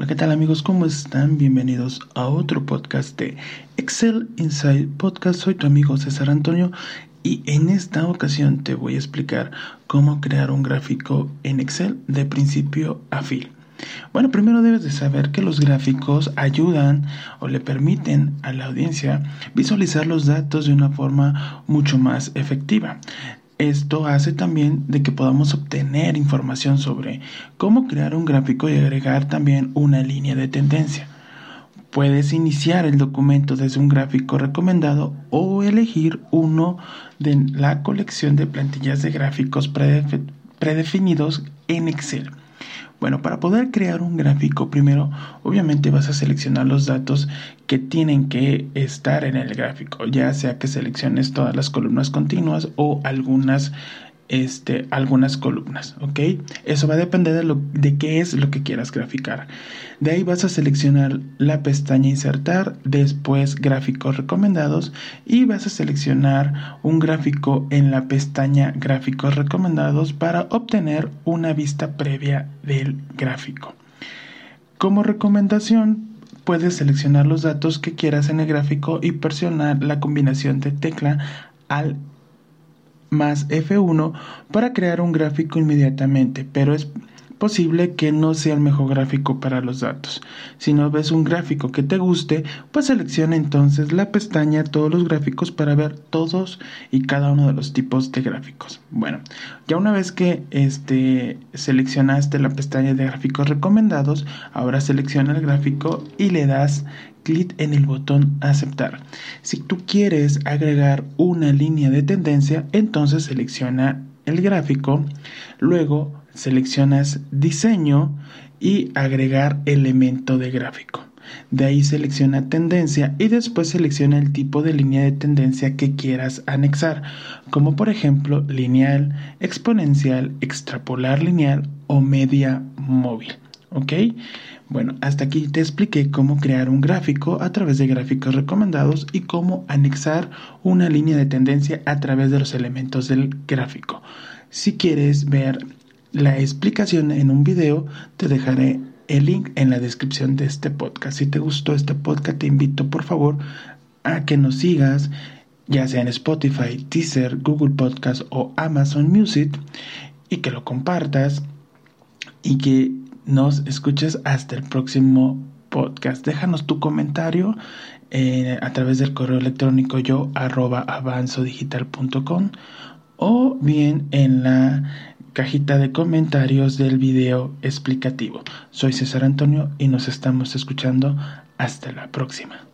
¿qué tal amigos? ¿Cómo están? Bienvenidos a otro podcast de Excel Inside Podcast. Soy tu amigo César Antonio y en esta ocasión te voy a explicar cómo crear un gráfico en Excel de principio a fin. Bueno, primero debes de saber que los gráficos ayudan o le permiten a la audiencia visualizar los datos de una forma mucho más efectiva. Esto hace también de que podamos obtener información sobre cómo crear un gráfico y agregar también una línea de tendencia. Puedes iniciar el documento desde un gráfico recomendado o elegir uno de la colección de plantillas de gráficos predefinidos en Excel. Bueno, para poder crear un gráfico, primero obviamente vas a seleccionar los datos que tienen que estar en el gráfico, ya sea que selecciones todas las columnas continuas o algunas este, algunas columnas, ¿ok? Eso va a depender de, lo, de qué es lo que quieras graficar. De ahí vas a seleccionar la pestaña insertar, después gráficos recomendados y vas a seleccionar un gráfico en la pestaña gráficos recomendados para obtener una vista previa del gráfico. Como recomendación, puedes seleccionar los datos que quieras en el gráfico y presionar la combinación de tecla al más F1 para crear un gráfico inmediatamente, pero es posible que no sea el mejor gráfico para los datos. Si no ves un gráfico que te guste, pues selecciona entonces la pestaña todos los gráficos para ver todos y cada uno de los tipos de gráficos. Bueno, ya una vez que este, seleccionaste la pestaña de gráficos recomendados, ahora selecciona el gráfico y le das clic en el botón aceptar. Si tú quieres agregar una línea de tendencia, entonces selecciona el gráfico, luego seleccionas diseño y agregar elemento de gráfico. De ahí selecciona tendencia y después selecciona el tipo de línea de tendencia que quieras anexar, como por ejemplo lineal, exponencial, extrapolar lineal o media móvil. ¿Ok? Bueno, hasta aquí te expliqué cómo crear un gráfico a través de gráficos recomendados y cómo anexar una línea de tendencia a través de los elementos del gráfico. Si quieres ver la explicación en un video, te dejaré el link en la descripción de este podcast. Si te gustó este podcast, te invito por favor a que nos sigas, ya sea en Spotify, Teaser, Google Podcast o Amazon Music, y que lo compartas y que nos escuches hasta el próximo podcast. Déjanos tu comentario eh, a través del correo electrónico yo arroba avanzodigital.com o bien en la cajita de comentarios del video explicativo. Soy César Antonio y nos estamos escuchando. Hasta la próxima.